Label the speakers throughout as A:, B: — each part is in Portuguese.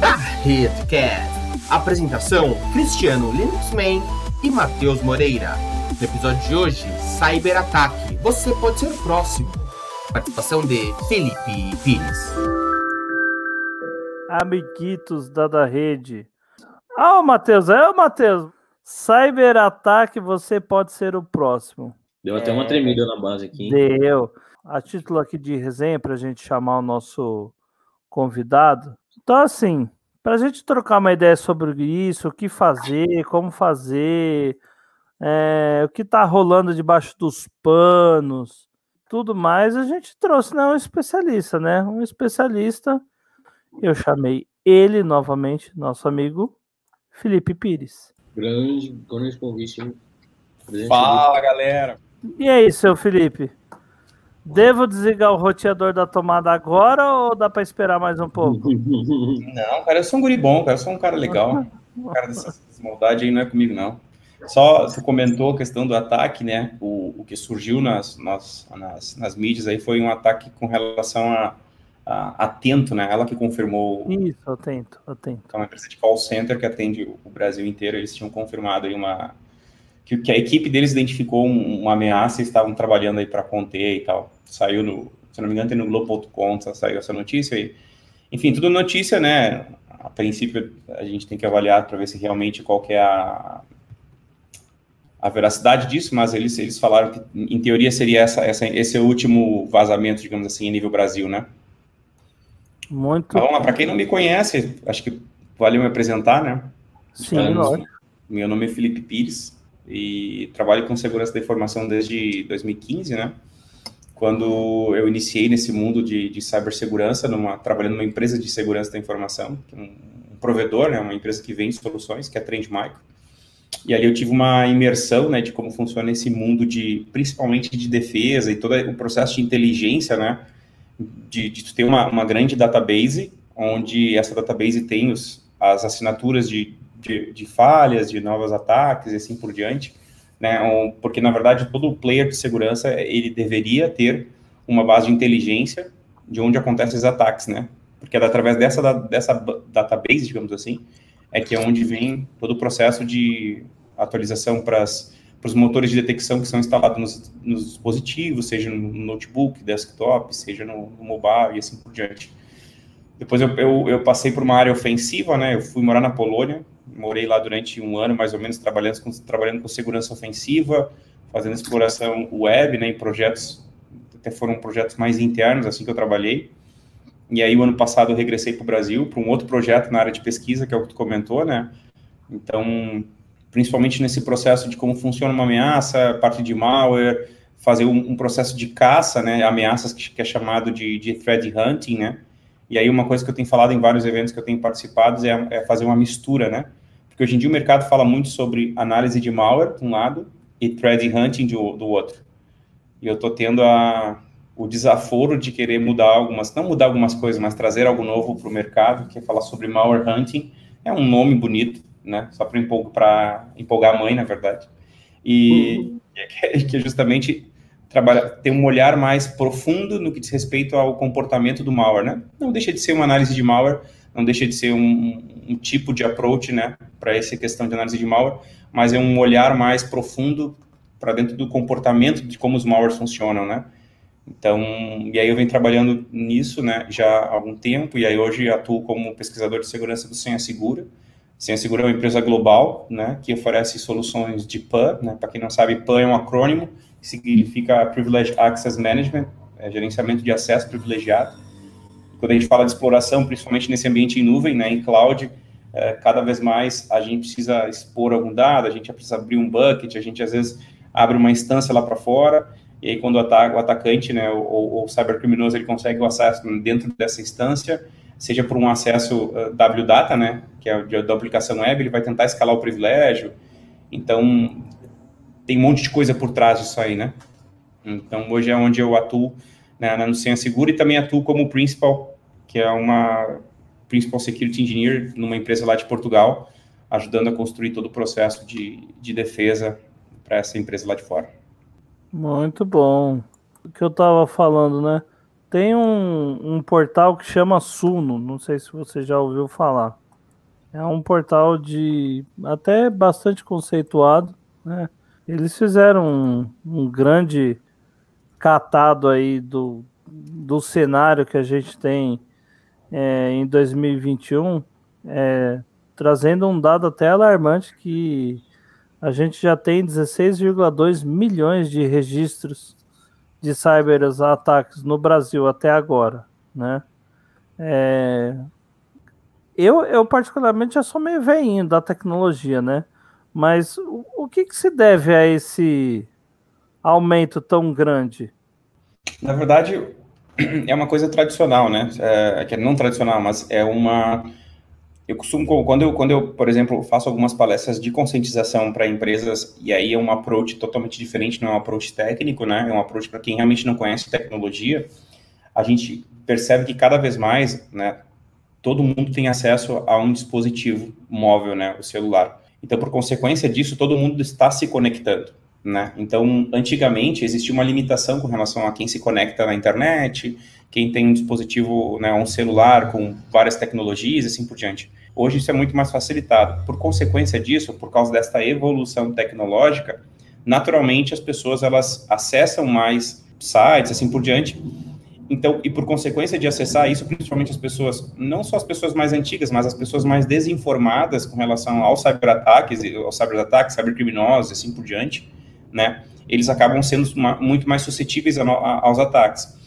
A: Da Redcast. Apresentação: Cristiano Linuxman e Matheus Moreira. No episódio de hoje, Cyberataque. Você pode ser o próximo. Participação de Felipe Pires.
B: Amiguitos da da rede. Ah, o Matheus, é o Matheus. Cyberataque, você pode ser o próximo.
C: Deu até uma tremida na base aqui. hein?
B: Deu. A título aqui de resenha, para a gente chamar o nosso convidado. Então, assim, para a gente trocar uma ideia sobre isso, o que fazer, como fazer, é, o que está rolando debaixo dos panos, tudo mais, a gente trouxe né, um especialista, né? Um especialista. Eu chamei ele novamente, nosso amigo Felipe Pires.
C: Grande, grande convite,
D: Fala, galera.
B: E aí, seu Felipe? Devo desligar o roteador da tomada agora ou dá para esperar mais um pouco?
D: Não, cara, eu sou um guri bom, cara, eu sou um cara legal. Um cara dessas maldade aí não é comigo, não. Só você comentou a questão do ataque, né? O, o que surgiu nas, nas, nas, nas mídias aí foi um ataque com relação a, a Atento, né? Ela que confirmou
B: Isso, atento, atento.
D: que é uma empresa de call center que atende o Brasil inteiro, eles tinham confirmado aí uma que, que a equipe deles identificou um- uma ameaça e estavam trabalhando aí para conter e tal. Saiu no, se não me engano, tem no Globo.com, saiu essa notícia aí. Enfim, tudo notícia, né? A princípio a gente tem que avaliar para ver se realmente qual é a a veracidade disso, mas eles, eles falaram que, em teoria, seria essa, essa, esse último vazamento, digamos assim, em nível Brasil, né?
B: Muito.
D: Mas vamos lá, para quem não me conhece, acho que vale me apresentar, né?
B: Sim,
D: Então,
B: lógico.
D: Meu nome é Felipe Pires e trabalho com segurança da informação desde 2015, né? Quando eu iniciei nesse mundo de, de cibersegurança, numa, trabalhando numa empresa de segurança da informação, é um, um provedor, né? Uma empresa que vende soluções, que é a Trend Micro. E ali eu tive uma imersão, né, de como funciona esse mundo de, principalmente de defesa e todo o processo de inteligência, né? De, de ter uma, uma grande database, onde essa database tem os, as assinaturas de, de, de falhas, de novos ataques e assim por diante, né? Porque, na verdade, todo player de segurança, ele deveria ter uma base de inteligência de onde acontecem os ataques, né? Porque é através dessa, dessa ba- database, digamos assim, é que é onde vem todo o processo de atualização para os motores de detecção que são instalados nos, nos dispositivos, seja no notebook, desktop, seja no, no mobile e assim por diante. Depois eu, eu, eu passei por uma área ofensiva, né? Eu fui morar na Polônia, morei lá durante um ano mais ou menos trabalhando com, trabalhando com segurança ofensiva, fazendo exploração web, né? Em projetos, até foram projetos mais internos, assim que eu trabalhei. E aí, o ano passado, eu regressei para o Brasil, para um outro projeto na área de pesquisa, que é o que tu comentou, né? Então, principalmente nesse processo de como funciona uma ameaça, parte de malware, fazer um, um processo de caça, né? Ameaças que, que é chamado de, de threat hunting, né? E aí, uma coisa que eu tenho falado em vários eventos que eu tenho participado é, é fazer uma mistura, né? Porque hoje em dia o mercado fala muito sobre análise de malware, de um lado, e threat hunting do, do outro. E eu estou tendo a, o desaforo de querer mudar algumas, não mudar algumas coisas, mas trazer algo novo para o mercado, que é falar sobre malware hunting. É um nome bonito, né? Só para empolgar, empolgar a mãe, na verdade. E que é- que é justamente trabalhar, ter um olhar mais profundo no que diz respeito ao comportamento do malware, né? Não deixa de ser uma análise de malware, não deixa de ser um, um tipo de approach, né, para essa questão de análise de malware, mas é um olhar mais profundo para dentro do comportamento de como os malwares funcionam, né? Então, e aí eu venho trabalhando nisso, né, já há algum tempo, e aí hoje atuo como pesquisador de segurança do Senha Segura. Senha Segura é uma empresa global, né, que oferece soluções de PAN, né, para quem não sabe, PAN é um acrônimo, que significa Privileged Access Management, é gerenciamento de acesso privilegiado. Quando a gente fala de exploração, principalmente nesse ambiente em nuvem, né, em cloud, é, cada vez mais a gente precisa expor algum dado, a gente precisa abrir um bucket, a gente às vezes abre uma instância lá para fora, e aí quando o, ata o atacante, né, ou o cybercriminoso, ele consegue o acesso dentro dessa instância, seja por um acesso uh, WData, né, que é da aplicação web, ele vai tentar escalar o privilégio. Então, tem um monte de coisa por trás disso aí, né? Então, hoje é onde eu atuo né, na Nucenha Segura e também atuo como principal, que é uma principal security engineer numa empresa lá de Portugal, ajudando a construir todo o processo de, de defesa para essa empresa lá de fora.
B: Muito bom. O que eu tava falando, né? tem um, um portal que chama Suno, não sei se você já ouviu falar. É um portal de até bastante conceituado, né? Eles fizeram um, um grande catado aí do, do cenário que a gente tem é, em 2021, é, trazendo um dado até alarmante que a gente já tem 16,2 milhões de registros de cyberataques no Brasil até agora, né? É... Eu, eu particularmente já sou meio veinho da tecnologia, né? Mas o, o que, que se deve a esse aumento tão grande?
D: Na verdade, é uma coisa tradicional, né? É, que é não tradicional, mas é uma eu costumo, quando eu, quando eu, por exemplo, faço algumas palestras de conscientização para empresas, e aí é um approach totalmente diferente, não é um approach técnico, né? É um approach para quem realmente não conhece tecnologia. A gente percebe que cada vez mais, né, todo mundo tem acesso a um dispositivo móvel, né, o celular. Então, por consequência disso, todo mundo está se conectando, né? Então, antigamente existia uma limitação com relação a quem se conecta na internet, quem tem um dispositivo, né, um celular com várias tecnologias e assim por diante. Hoje isso é muito mais facilitado. Por consequência disso, por causa desta evolução tecnológica, naturalmente as pessoas elas acessam mais sites, assim por diante. Então, e por consequência de acessar isso, principalmente as pessoas, não só as pessoas mais antigas, mas as pessoas mais desinformadas com relação aos cyberataques, aos cyberataques, cybercriminosos, assim por diante, né? Eles acabam sendo muito mais suscetíveis aos ataques.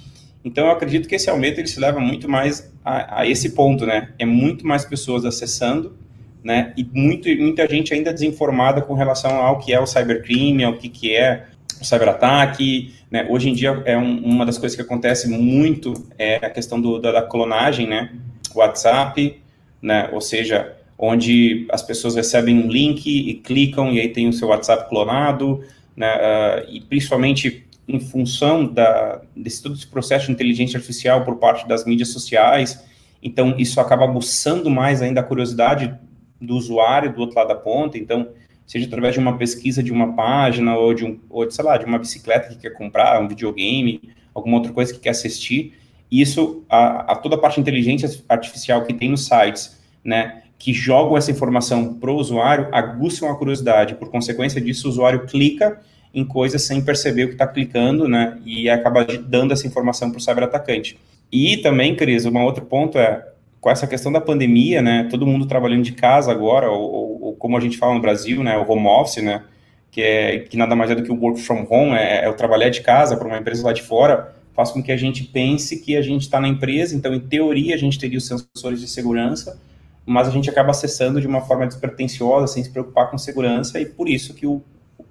D: Então, eu acredito que esse aumento ele se leva muito mais a, a, esse ponto, né? É muito mais pessoas acessando, né? E muito, muita gente ainda desinformada com relação ao que é o cybercrime, ao que, que é o cyberataque, né? Hoje em dia, é um, uma das coisas que acontece muito é a questão do, da, da clonagem, né? WhatsApp, né? Ou seja, onde as pessoas recebem um link e clicam e aí tem o seu WhatsApp clonado, né? Uh, e principalmente em função da, desse todo esse processo de inteligência artificial por parte das mídias sociais. Então, isso acaba aguçando mais ainda a curiosidade do usuário do outro lado da ponta. Então, seja através de uma pesquisa de uma página ou de, um, ou de sei lá, de uma bicicleta que quer comprar, um videogame, alguma outra coisa que quer assistir. Isso, a, a toda a parte de inteligência artificial que tem nos sites, né, que jogam essa informação para o usuário, aguçam a curiosidade. Por consequência disso, o usuário clica em coisas sem perceber o que está clicando, né? E acaba dando essa informação para o cyberatacante. E também, Cris, um outro ponto é, com essa questão da pandemia, né? Todo mundo trabalhando de casa agora, ou, ou, ou como a gente fala no Brasil, né? O home office, né? Que, é, que nada mais é do que o work from home, é, é o trabalhar de casa para uma empresa lá de fora, faz com que a gente pense que a gente está na empresa, então, em teoria, a gente teria os sensores de segurança, mas a gente acaba acessando de uma forma despretensiosa, sem se preocupar com segurança, e por isso que o,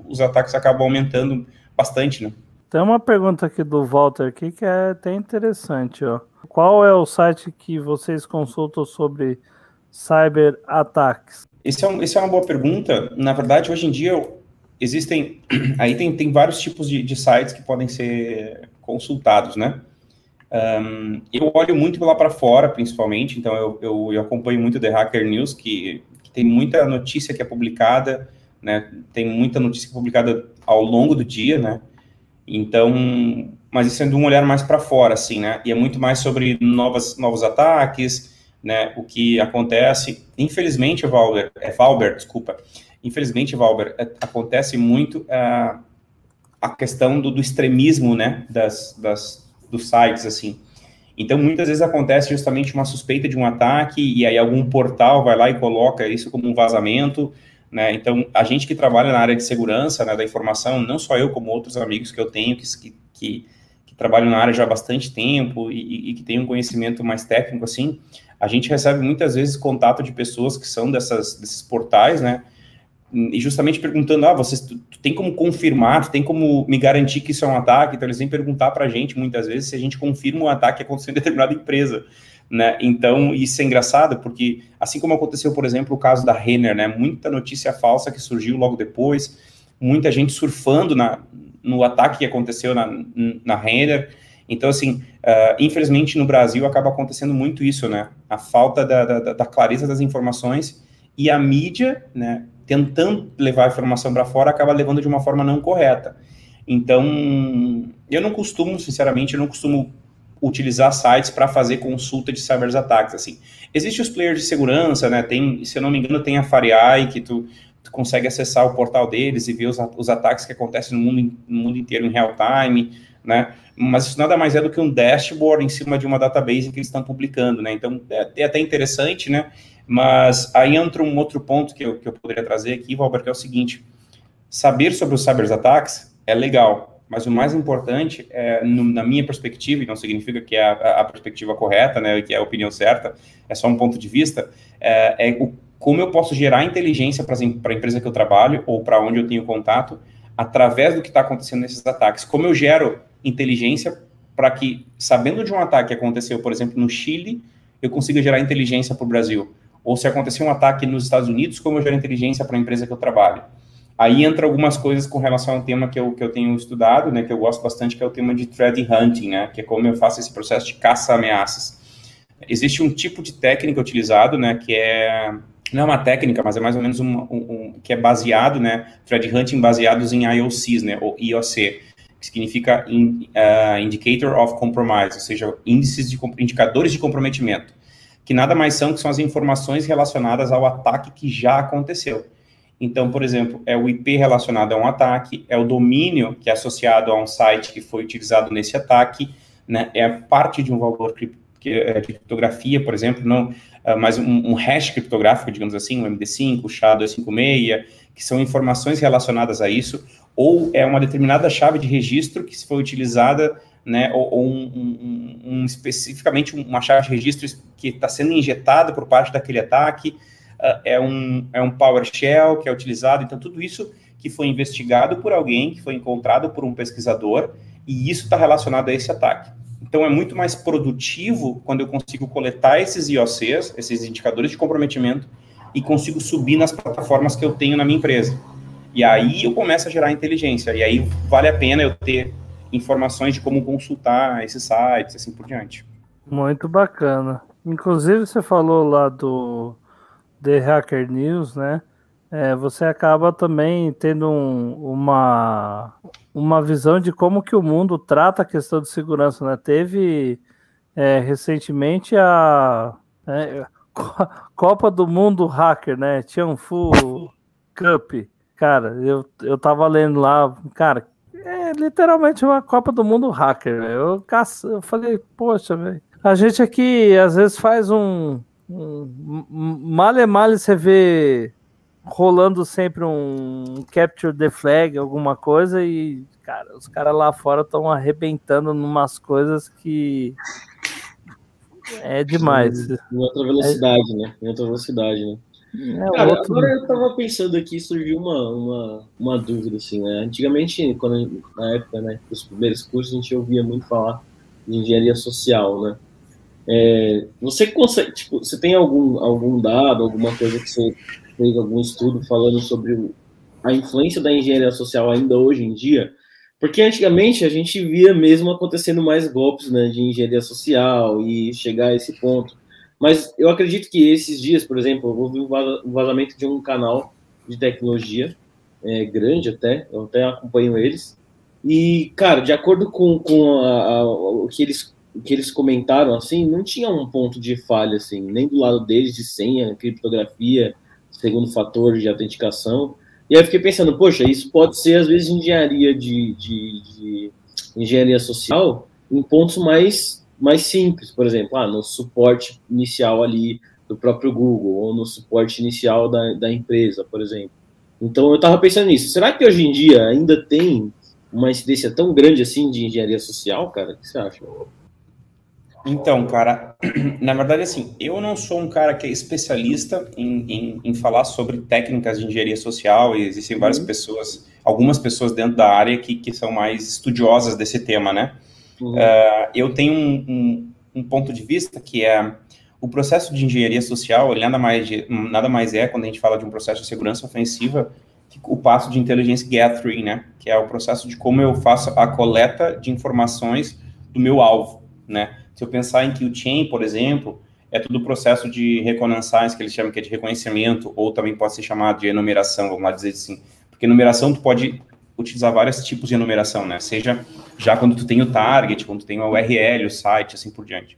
D: os ataques acabam aumentando bastante, né?
B: Tem uma pergunta aqui do Walter aqui que é até interessante, ó. Qual é o site que vocês consultam sobre cyberataques?
D: Esse é, um, esse é uma boa pergunta. Na verdade, hoje em dia existem aí tem, tem vários tipos de, de sites que podem ser consultados, né? Um, eu olho muito lá para fora, principalmente, então eu, eu, eu, acompanho muito The Hacker News, que, que tem muita notícia que é publicada né? Tem muita notícia publicada ao longo do dia, né? Então, mas isso é de um olhar mais para fora, assim, né? E é muito mais sobre novas, novos ataques, né? O que acontece. Infelizmente, Valber, é Valber, desculpa. Infelizmente, Valber, é, acontece muito é, a questão do, do, extremismo, né? Das, das, dos sites, assim. Então, muitas vezes acontece justamente uma suspeita de um ataque e aí algum portal vai lá e coloca isso como um vazamento né? Então, a gente que trabalha na área de segurança né, da informação, não só eu, como outros amigos que eu tenho que, que, que trabalham na área já há bastante tempo e, e, que têm um conhecimento mais técnico, assim, a gente recebe muitas vezes contato de pessoas que são dessas, desses portais, né? E justamente perguntando, ah, vocês tu, tu tem como confirmar, tu tem como me garantir que isso é um ataque? Então, eles vêm perguntar para a gente, muitas vezes, se a gente confirma um ataque que aconteceu em determinada empresa. Né? Então, isso é engraçado, porque assim como aconteceu, por exemplo, o caso da Renner, né? Muita notícia falsa que surgiu logo depois, muita gente surfando na, no ataque que aconteceu na, na Renner. Então, assim, uh, infelizmente no Brasil acaba acontecendo muito isso, né? A falta da, da, da clareza das informações e a mídia, né, tentando levar a informação para fora, acaba levando de uma forma não correta. Então, eu não costumo, sinceramente, eu não costumo utilizar sites para fazer consulta de cyberataques, assim. Existem os players de segurança, né? Tem, se eu não me engano, tem a FireEye, que tu, tu consegue acessar o portal deles e ver os, os ataques que acontecem no mundo, no mundo inteiro em real time, né? Mas isso nada mais é do que um dashboard em cima de uma database que eles estão publicando, né? Então, é, é até interessante, né? Mas aí entra um outro ponto que eu, que eu poderia trazer aqui, Valber, que é o seguinte, saber sobre os cyberataques é legal, mas o mais importante, é, no, na minha perspectiva, e não significa que é a, a, perspectiva correta, né, que é a opinião certa, é só um ponto de vista, é, é o, como eu posso gerar inteligência para a empresa que eu trabalho ou para onde eu tenho contato através do que está acontecendo nesses ataques. Como eu gero inteligência para que, sabendo de um ataque que aconteceu, por exemplo, no Chile, eu consiga gerar inteligência para o Brasil. Ou se acontecer um ataque nos Estados Unidos, como eu gero inteligência para a empresa que eu trabalho. Aí entra algumas coisas com relação ao tema que eu, que eu tenho estudado, né, que eu gosto bastante, que é o tema de threat hunting, né, que é como eu faço esse processo de caça-ameaças. Existe um tipo de técnica utilizado, né, que é não é uma técnica, mas é mais ou menos um, um, um que é baseado, né, threat hunting baseados em IOCs, né, ou IOC, que significa in, uh, Indicator of Compromise, ou seja, índices de indicadores de comprometimento, que nada mais são que são as informações relacionadas ao ataque que já aconteceu. Então, por exemplo, é o IP relacionado a um ataque, é o domínio que é associado a um site que foi utilizado nesse ataque, né? É parte de um valor é, de criptografia, por exemplo, não, é, mas um, hash criptográfico, digamos assim, um MD5, o SHA-256, que são informações relacionadas a isso, ou é uma determinada chave de registro que foi utilizada, né, ou, ou um, um, um, especificamente uma chave de registro que está sendo injetada por parte daquele ataque, uh, é, um, é um PowerShell que é utilizado. Então, tudo isso que foi investigado por alguém, que foi encontrado por um pesquisador, e isso está relacionado a esse ataque. Então, é muito mais produtivo quando eu consigo coletar esses IOCs, esses indicadores de comprometimento, e consigo subir nas plataformas que eu tenho na minha empresa. E aí eu começo a gerar inteligência. E aí vale a pena eu ter informações de como consultar esses sites, assim por diante.
B: Muito bacana. Inclusive, você falou lá do The Hacker News, né? É, você acaba também tendo um, uma, uma visão de como que o mundo trata a questão de segurança, né? Teve é, recentemente a é, Copa do Mundo Hacker, né? Tianfu Cup. Cara, eu, eu tava lendo lá, cara, é literalmente uma Copa do Mundo Hacker. Eu, caço, eu falei, poxa, velho. A gente aqui às vezes faz um, Male male você vê rolando sempre um capture the flag, alguma coisa, e, cara, os caras lá fora estão arrebentando numas coisas que é demais.
C: Em outra velocidade, é... né? Em outra velocidade, né? É, Cara, outro... agora eu tava pensando aqui, surgiu uma, uma, uma dúvida, assim, né? Antigamente, quando, na época, né, dos primeiros cursos, a gente ouvia muito falar de engenharia social, né? É, você consegue, tipo, você tem algum, algum dado, alguma coisa que você fez algum estudo falando sobre a influência da engenharia social ainda hoje em dia? Porque antigamente a gente via mesmo acontecendo mais golpes né, de engenharia social e chegar a esse ponto. Mas eu acredito que esses dias, por exemplo, eu ouvi um vazamento de um canal de tecnologia, é, grande até, eu até acompanho eles. E, cara, de acordo com, com a, a, o que eles que eles comentaram assim, não tinha um ponto de falha assim, nem do lado deles de senha, criptografia, segundo fator de autenticação. E aí eu fiquei pensando, poxa, isso pode ser às vezes engenharia de, de, de engenharia social em pontos mais mais simples, por exemplo, ah, no suporte inicial ali do próprio Google ou no suporte inicial da, da empresa, por exemplo. Então eu estava pensando nisso. Será que hoje em dia ainda tem uma incidência tão grande assim de engenharia social, cara? O que você acha?
D: Então, cara, na verdade, assim, eu não sou um cara que é especialista em, em, em falar sobre técnicas de engenharia social, e existem várias uhum. pessoas, algumas pessoas dentro da área que, que são mais estudiosas desse tema, né? Uh, eu tenho um, um, um, ponto de vista que é o processo de engenharia social, ele nada mais, de, nada mais é, quando a gente fala de um processo de segurança ofensiva, o passo de intelligence gathering, né? Que é o processo de como eu faço a coleta de informações do meu alvo, né? Se eu pensar em que o chain, por exemplo, é tudo o processo de reconnaissance, que eles chamam que é de reconhecimento, ou também pode ser chamado de enumeração, vamos lá dizer assim. Porque enumeração tu pode utilizar vários tipos de enumeração, né? Seja já quando tu tem o target, quando tu tem o URL, o site, assim por diante.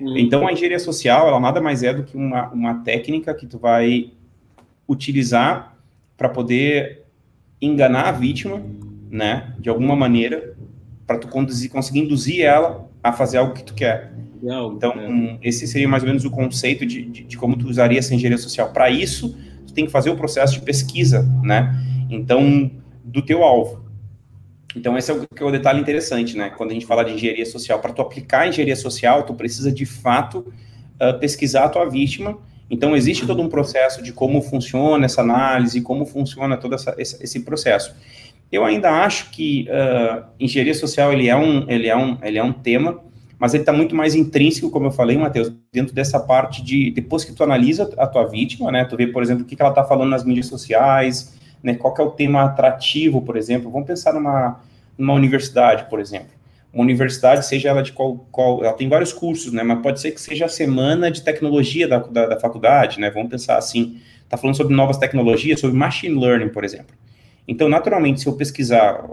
D: Uhum. Então, a engenharia social, ela nada mais é do que uma, uma técnica que tu vai utilizar para poder enganar a vítima, né, de alguma maneira, para tu conduzir, conseguir induzir ela a fazer algo que tu quer. Então, é. esse seria mais ou menos o conceito de, de, de como tu usaria essa engenharia social. Para isso, tu tem que fazer o processo de pesquisa, né? Então, do teu alvo. Então, esse é o, que é o detalhe interessante, né? Quando a gente fala de engenharia social, para tu aplicar a engenharia social, tu precisa de fato uh, pesquisar a tua vítima. Então, existe todo um processo de como funciona essa análise, como funciona todo essa, esse, esse processo. Eu ainda acho que uh, engenharia social ele é um, ele é um, ele é um tema, mas ele está muito mais intrínseco, como eu falei, Matheus, dentro dessa parte de depois que tu analisa a tua vítima, né? Tu vê, por exemplo, o que, que ela está falando nas mídias sociais, né? Qual é o tema atrativo, por exemplo? Vamos pensar numa, numa universidade, por exemplo. Uma universidade, seja ela de qual, qual, ela tem vários cursos, né? Mas pode ser que seja a semana de tecnologia da, da, da faculdade, né? Vamos pensar assim, está falando sobre novas tecnologias, sobre machine learning, por exemplo. Então, naturalmente, se eu pesquisar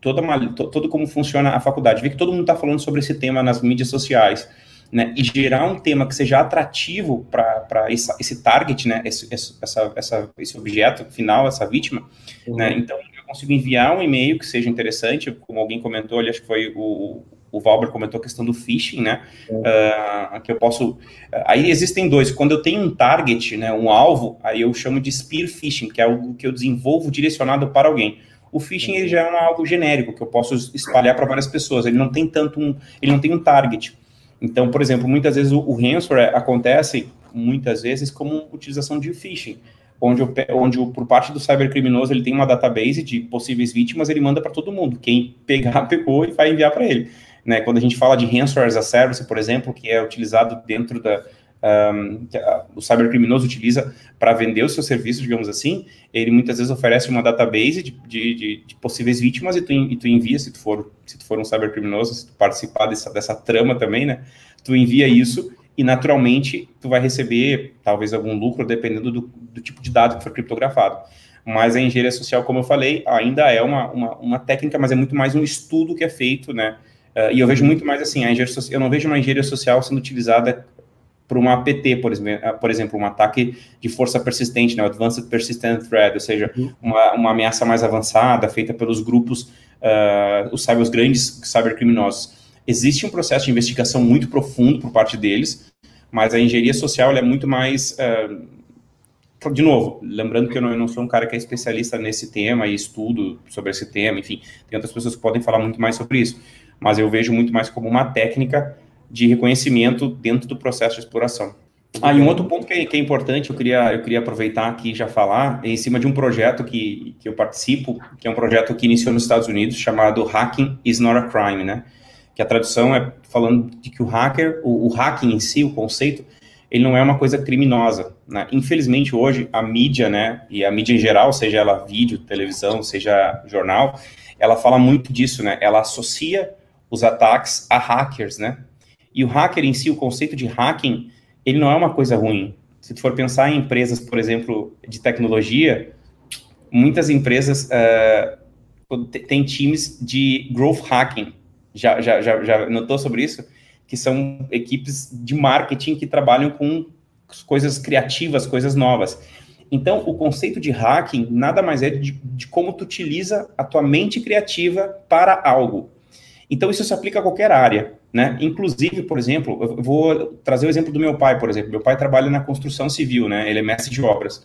D: toda uma, todo como funciona a faculdade, ver que todo mundo está falando sobre esse tema nas mídias sociais, né, e gerar um tema que seja atrativo para esse target, né, esse, essa, essa, esse objeto final, essa vítima, né, uhum. né, então eu consigo enviar um e-mail que seja interessante, como alguém comentou ali, acho que foi o, o Valber comentou a questão do phishing, né, uhum. uh, que eu posso, aí existem dois, quando eu tenho um target, né, um alvo, aí eu chamo de spear phishing, que é algo que eu desenvolvo direcionado para alguém, o phishing ele já é um algo genérico que eu posso espalhar para várias pessoas. Ele não tem tanto um, ele não tem um target. Então, por exemplo, muitas vezes o, o ransomware acontece, muitas vezes, como utilização de phishing, onde, onde por parte do cybercriminoso ele tem uma database de possíveis vítimas, ele manda para todo mundo. Quem pegar, pegou e vai enviar para ele. Né? Quando a gente fala de ransomware as a service, por exemplo, que é utilizado dentro da, um, o cybercriminoso utiliza para vender o seu serviço, digamos assim, ele muitas vezes oferece uma database de, de, de, de possíveis vítimas e tu, e tu, envia, se tu for, se tu for um cybercriminoso, se tu participar dessa, dessa trama também, né, tu envia isso e naturalmente tu vai receber talvez algum lucro dependendo do, do tipo de dado que for criptografado. Mas a engenharia social, como eu falei, ainda é uma, uma, uma técnica, mas é muito mais um estudo que é feito, né, Uh, e eu vejo muito mais assim, a engenharia social, eu não vejo uma engenharia social sendo utilizada para uma APT, por exemplo, por exemplo, um ataque de força persistente, né, Advanced Persistent Threat, ou seja, uhum. uma, uma ameaça mais avançada, feita pelos grupos, uh, os, cyber, os grandes cybercriminosos. Existe um processo de investigação muito profundo por parte deles, mas a engenharia social é muito mais... Uh, de novo, lembrando que eu não, eu não, sou um cara que é especialista nesse tema e estudo sobre esse tema, enfim, tem outras pessoas que podem falar muito mais sobre isso, mas eu vejo muito mais como uma técnica de reconhecimento dentro do processo de exploração. Ah, e um outro ponto que é, que é, importante, eu queria, eu queria aproveitar aqui e já falar, é em cima de um projeto que, que eu participo, que é um projeto que iniciou nos Estados Unidos, chamado Hacking is not a Crime, né? Que a tradução é falando de que o hacker, o, o hacking em si, o conceito, ele não é uma coisa criminosa, né? Infelizmente, hoje, a mídia, né, e a mídia em geral, seja ela vídeo, televisão, seja jornal, ela fala muito disso, né? Ela associa os ataques a hackers, né? E o hacker em si, o conceito de hacking, ele não é uma coisa ruim. Se tu for pensar em empresas, por exemplo, de tecnologia, muitas empresas uh, têm times de growth hacking. Já, já, já, já notou sobre isso? Que são equipes de marketing que trabalham com coisas criativas, coisas novas. Então, o conceito de hacking nada mais é de, de como tu utiliza a tua mente criativa para algo. Então, isso se aplica a qualquer área. Né? Inclusive, por exemplo, eu vou trazer o exemplo do meu pai, por exemplo. Meu pai trabalha na construção civil, né? Ele é mestre de obras.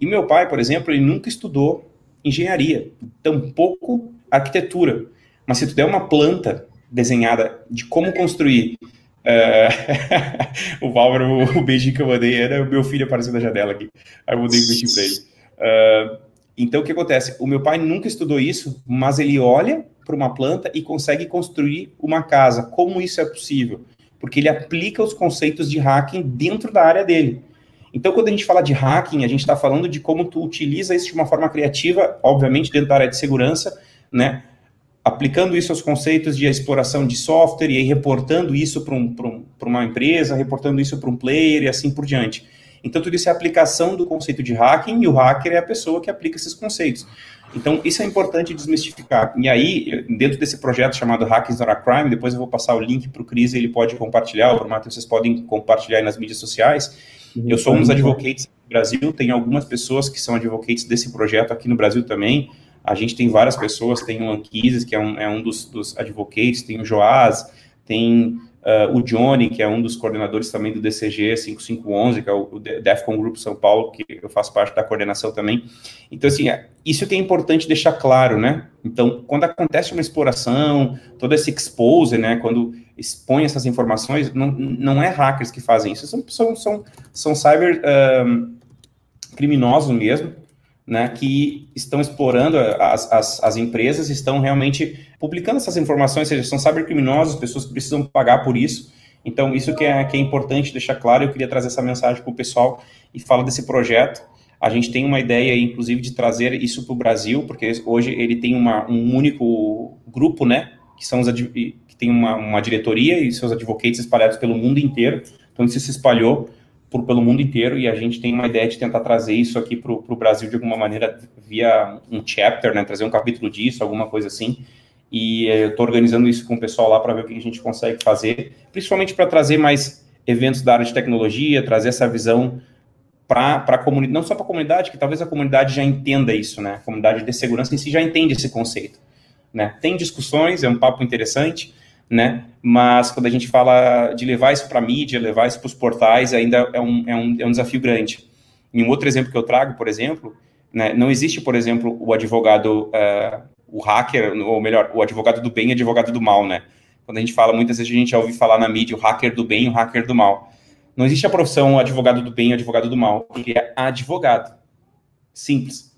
D: E meu pai, por exemplo, ele nunca estudou engenharia, tampouco arquitetura. Mas se tu der uma planta desenhada de como construir uh... o Valver, o, o beijinho que eu mandei era o meu filho aparecendo na janela aqui. Aí eu mandei um beijinho para ele. Uh... Então, o que acontece? O meu pai nunca estudou isso, mas ele olha para uma planta e consegue construir uma casa. Como isso é possível? Porque ele aplica os conceitos de hacking dentro da área dele. Então, quando a gente fala de hacking, a gente está falando de como tu utiliza isso de uma forma criativa, obviamente dentro da área de segurança, né? Aplicando isso aos conceitos de exploração de software e aí reportando isso para um, um, uma empresa, reportando isso para um player e assim por diante. Então, tudo isso é aplicação do conceito de hacking e o hacker é a pessoa que aplica esses conceitos. Então, isso é importante desmistificar. E aí, dentro desse projeto chamado Hackers Not a Crime, depois eu vou passar o link para o Cris e ele pode compartilhar, o Matheus, vocês podem compartilhar nas mídias sociais. Eu sou um dos advocates do Brasil, tem algumas pessoas que são advocates desse projeto aqui no Brasil também. A gente tem várias pessoas, tem o Anquises, que é um, é um dos, dos advocates, tem o Joás, tem uh, o Johnny, que é um dos coordenadores também do DCG 5511, que é o, DEFCON Grupo São Paulo, que eu faço parte da coordenação também. Então, assim, é, isso que é importante deixar claro, né? Então, quando acontece uma exploração, todo esse expose, né, quando expõe essas informações, não, não é hackers que fazem isso, são, são, são, são cyber um, criminosos mesmo, né, que estão explorando as, as, as, empresas, estão realmente publicando essas informações, ou seja, são cybercriminosos, pessoas que precisam pagar por isso. Então, isso que é, que é importante deixar claro, eu queria trazer essa mensagem para o pessoal e fala desse projeto. A gente tem uma ideia, inclusive, de trazer isso para o Brasil, porque hoje ele tem uma, um único grupo, né, que são os que tem uma, uma diretoria e seus advocates espalhados pelo mundo inteiro. Então, isso se espalhou por, pelo mundo inteiro e a gente tem uma ideia de tentar trazer isso aqui para o Brasil de alguma maneira via um chapter, né, trazer um capítulo disso, alguma coisa assim. E eu estou organizando isso com o pessoal lá para ver o que a gente consegue fazer, principalmente para trazer mais eventos da área de tecnologia, trazer essa visão para a comunidade, não só para a comunidade, que talvez a comunidade já entenda isso, né? A comunidade de segurança em si já entende esse conceito, né? Tem discussões, é um papo interessante, né? Mas quando a gente fala de levar isso para a mídia, levar isso para os portais, ainda é um, é, um, é um desafio grande. E um outro exemplo que eu trago, por exemplo, né, não existe, por exemplo, o advogado, uh, o hacker, ou melhor, o advogado do bem e advogado do mal, né? Quando a gente fala, muitas vezes a gente já ouve falar na mídia o hacker do bem e o hacker do mal. Não existe a profissão advogado do bem e advogado do mal. Ele é advogado. Simples.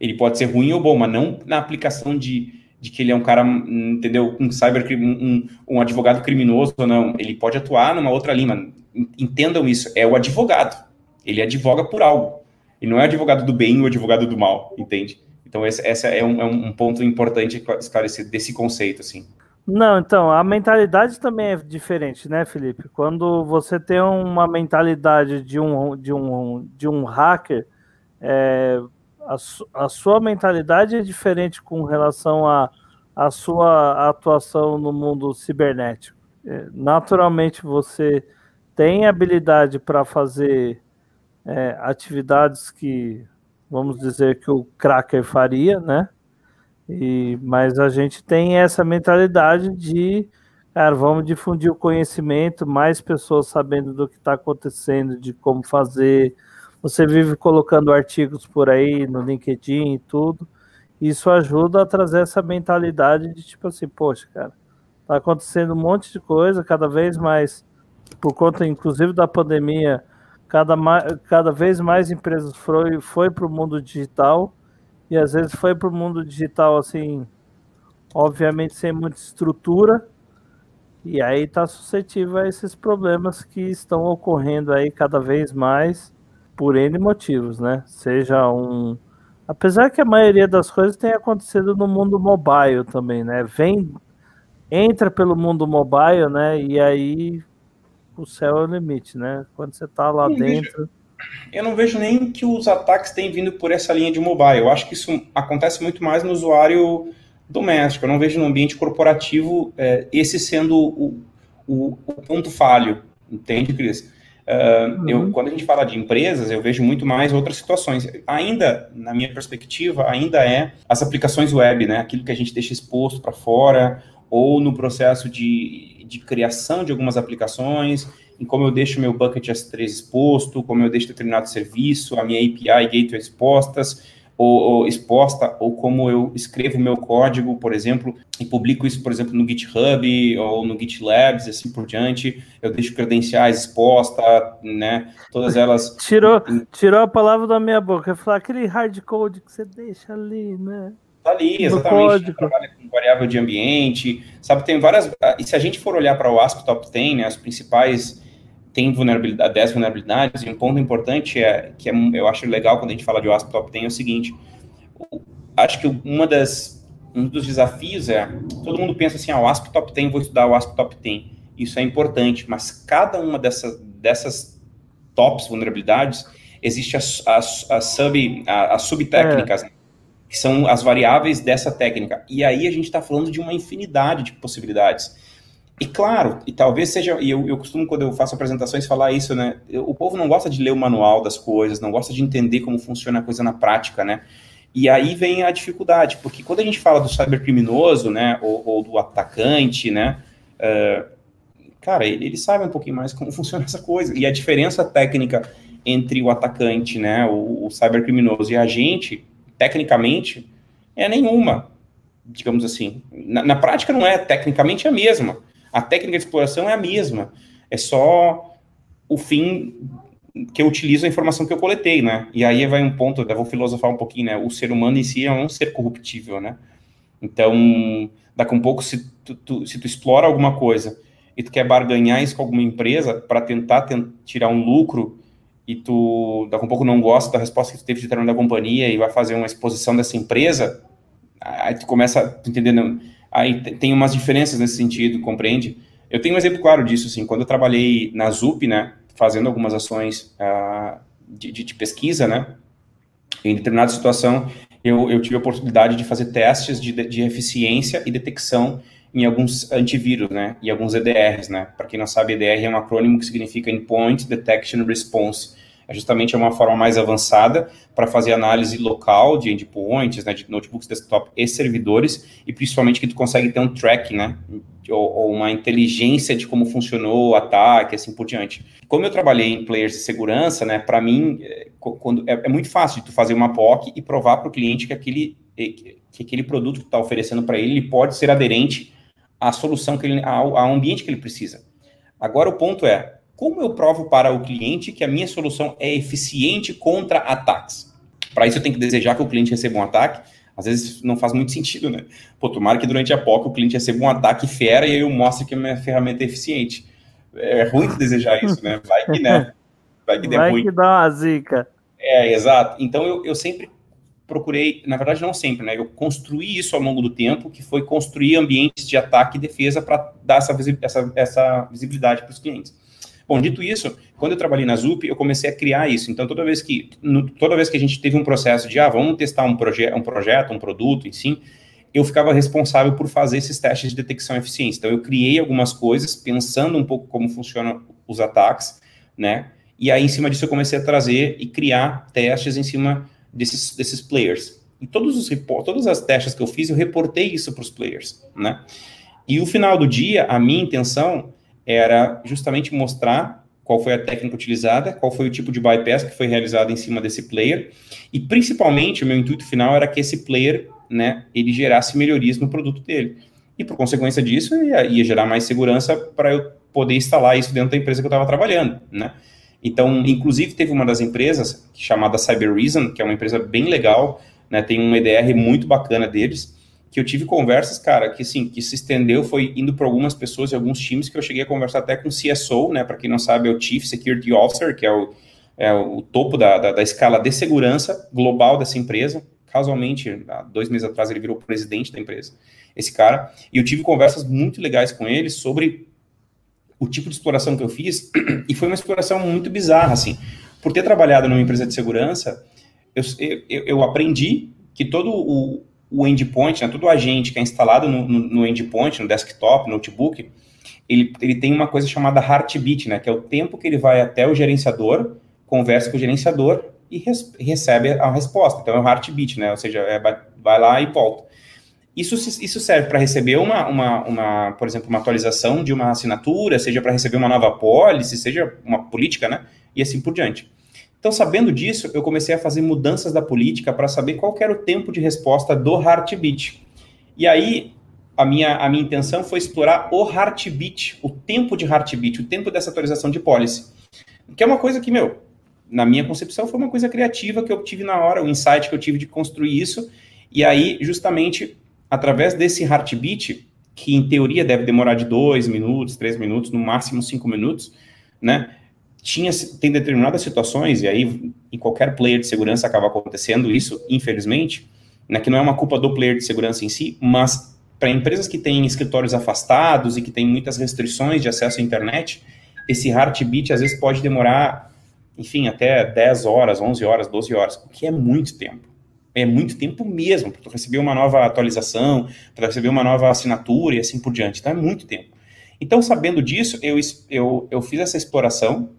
D: Ele pode ser ruim ou bom, mas não na aplicação de de que ele é um cara, entendeu, um cyber, um, um advogado criminoso ou não. Ele pode atuar numa outra linha. Entendam isso. É o advogado. Ele advoga por algo. Ele não é advogado do bem ou advogado do mal, entende? Então, esse, esse é, um, é um ponto importante esclarecer desse conceito, assim.
B: Não, então, a mentalidade também é diferente, né, Felipe? Quando você tem uma mentalidade de um, de um, de um hacker, é, a, a sua mentalidade é diferente com relação à a, a, sua atuação no mundo cibernético. É, naturalmente, você tem habilidade para fazer é, atividades que, vamos dizer, que o cracker faria, né? E, mas a gente tem essa mentalidade de, cara, vamos difundir o conhecimento, mais pessoas sabendo do que está acontecendo, de como fazer, você vive colocando artigos por aí no LinkedIn e tudo. Isso ajuda a trazer essa mentalidade de tipo assim, poxa, cara, tá acontecendo um monte de coisa, cada vez mais, por conta inclusive da pandemia, cada, cada vez mais empresas foi, foi para o mundo digital e às vezes foi para o mundo digital assim, obviamente sem muita estrutura, e aí está suscetível a esses problemas que estão ocorrendo aí cada vez mais por N motivos, né? Seja um. Apesar que a maioria das coisas tem acontecido no mundo mobile também, né? Vem, entra pelo mundo mobile, né? E aí o céu é o limite, né? Quando você tá lá dentro.
D: Vejo, eu não vejo nem que os ataques têm vindo por essa linha de mobile. Eu acho que isso acontece muito mais no usuário doméstico. Eu não vejo no ambiente corporativo é, esse sendo o, o, o ponto falho. Entende, Cris? Uh, uhum. eu, quando a gente fala de empresas, eu vejo muito mais outras situações. Ainda, na minha perspectiva, ainda é as aplicações web, né? Aquilo que a gente deixa exposto para fora, ou no processo de, de criação de algumas aplicações, em como eu deixo meu bucket S3 exposto, como eu deixo determinado serviço, a minha API gateway expostas, ou, ou, exposta, ou como eu escrevo meu código, por exemplo, e publico isso, por exemplo, no GitHub ou no GitLab, assim por diante, eu deixo credenciais exposta, né, todas elas...
B: Tirou, tirou a palavra da minha boca, eu falar aquele hard code que você deixa ali, né?
D: Tá ali, exatamente, trabalha com variável de ambiente, sabe, tem várias... E se a gente for olhar para o ASP Top 10, né, as principais tem vulnerabilidade, 10 vulnerabilidades, e um ponto importante é, que é, eu acho legal quando a gente fala de OWASP Top 10 é o seguinte, acho que uma das, um dos desafios é, todo mundo pensa assim, ah, o ASP Top 10, vou estudar o ASP Top 10, isso é importante, mas cada uma dessas, dessas tops vulnerabilidades, existe as, as, as sub, as subtécnicas, é. que são as variáveis dessa técnica. E aí a gente está falando de uma infinidade de possibilidades. E claro, e talvez seja, e eu, eu costumo, quando eu faço apresentações, falar isso, né? O povo não gosta de ler o manual das coisas, não gosta de entender como funciona a coisa na prática, né? E aí vem a dificuldade, porque quando a gente fala do cybercriminoso, né, ou, ou do atacante, né, uh, cara, ele, ele, sabe um pouquinho mais como funciona essa coisa. E a diferença técnica entre o atacante, né, o, o cybercriminoso e a gente, tecnicamente, é nenhuma, digamos assim. Na, na prática não é, tecnicamente é a mesma. A técnica de exploração é a mesma. É só o fim que eu utilizo a informação que eu coletei, né? E aí vai um ponto, eu vou filosofar um pouquinho, né? O ser humano em si é um ser corruptível, né? Então, daqui a um pouco, se tu, tu, se tu explora alguma coisa e tu quer barganhar isso com alguma empresa para tentar tirar um lucro e tu, daqui a um pouco, não gosta da resposta que tu teve de determinada companhia e vai fazer uma exposição dessa empresa, aí tu começa, entendendo? Aí tem umas diferenças nesse sentido, compreende? Eu tenho um exemplo claro disso, assim, quando eu trabalhei na ZUP, né, fazendo algumas ações uh, de, de, pesquisa, né, em determinada situação, eu, eu tive a oportunidade de fazer testes de, de eficiência e detecção em alguns antivírus, né, e alguns EDRs, né. Para quem não sabe, EDR é um acrônimo que significa Endpoint Detection Response é justamente uma forma mais avançada para fazer análise local de endpoints, né, de notebooks desktop e servidores, e principalmente que tu consegue ter um track, né, ou, ou, uma inteligência de como funcionou o ataque, assim por diante. Como eu trabalhei em players de segurança, né, para mim, é, quando, é, é, muito fácil tu fazer uma POC e provar para o cliente que aquele, que aquele produto que está oferecendo para ele, ele pode ser aderente à solução que ele, ao, ao ambiente que ele precisa. Agora o ponto é, como eu provo para o cliente que a minha solução é eficiente contra ataques? Para isso, eu tenho que desejar que o cliente receba um ataque. Às vezes não faz muito sentido, né? Pô, tomara que durante a POC o cliente receba um ataque fera e aí eu mostre que a minha ferramenta é eficiente. É ruim desejar isso, né? Vai que, né?
B: Vai que Vai que dá uma zica.
D: É, exato. Então, eu, eu sempre procurei, na verdade não sempre, né? Eu construí isso ao longo do tempo, que foi construir ambientes de ataque e defesa para dar essa, essa, essa visibilidade para os clientes. Bom, dito isso, quando eu trabalhei na ZUP, eu comecei a criar isso. Então, toda vez que, no, toda vez que a gente teve um processo de, ah, vamos testar um, proje um projeto, um produto, enfim, eu ficava responsável por fazer esses testes de detecção e eficiência. Então, eu criei algumas coisas, pensando um pouco como funcionam os ataques, né? E aí, em cima disso, eu comecei a trazer e criar testes em cima desses, desses players. E todos os todas as testes que eu fiz, eu reportei isso para os players, né? E o final do dia, a minha intenção era justamente mostrar qual foi a técnica utilizada, qual foi o tipo de bypass que foi realizado em cima desse player, e principalmente o meu intuito final era que esse player, né, ele gerasse melhorias no produto dele. E por consequência disso, ia, ia gerar mais segurança para eu poder instalar isso dentro da empresa que eu estava trabalhando, né? Então, inclusive, teve uma das empresas chamada Cyber Reason, que é uma empresa bem legal, né, tem um EDR muito bacana deles, que eu tive conversas, cara, que assim, que se estendeu, foi indo para algumas pessoas e alguns times que eu cheguei a conversar até com o CSO, né, para quem não sabe, é o Chief Security Officer, que é o, é o topo da, da, da, escala de segurança global dessa empresa. Casualmente, há dois meses atrás, ele virou presidente da empresa, esse cara, e eu tive conversas muito legais com ele sobre o tipo de exploração que eu fiz, e foi uma exploração muito bizarra, assim. Por ter trabalhado numa empresa de segurança, eu, eu, eu aprendi que todo o, o endpoint, né, todo o agente que é instalado no, no, no endpoint, no desktop, no notebook, ele, ele tem uma coisa chamada heartbeat, né, que é o tempo que ele vai até o gerenciador, conversa com o gerenciador e res, recebe a resposta. Então é o heartbeat, né, ou seja, é, vai lá e volta. Isso, isso serve para receber uma, uma, uma, por exemplo, uma atualização de uma assinatura, seja para receber uma nova policy, seja uma política, né, e assim por diante. Então, sabendo disso, eu comecei a fazer mudanças da política para saber qual era o tempo de resposta do heartbeat. E aí, a minha, a minha intenção foi explorar o heartbeat, o tempo de heartbeat, o tempo dessa atualização de policy. Que é uma coisa que, meu, na minha concepção, foi uma coisa criativa que eu tive na hora, o insight que eu tive de construir isso. E aí, justamente, através desse heartbeat, que em teoria deve demorar de dois minutos, três minutos, no máximo cinco minutos, né? Tinha, tem determinadas situações, e aí em qualquer player de segurança acaba acontecendo isso, infelizmente, né, que não é uma culpa do player de segurança em si, mas para empresas que têm escritórios afastados e que têm muitas restrições de acesso à internet, esse heartbeat às vezes pode demorar enfim, até 10 horas, 11 horas, 12 horas, o que é muito tempo. É muito tempo mesmo, para receber uma nova atualização, para receber uma nova assinatura e assim por diante. Então é muito tempo. Então, sabendo disso, eu, eu, eu fiz essa exploração,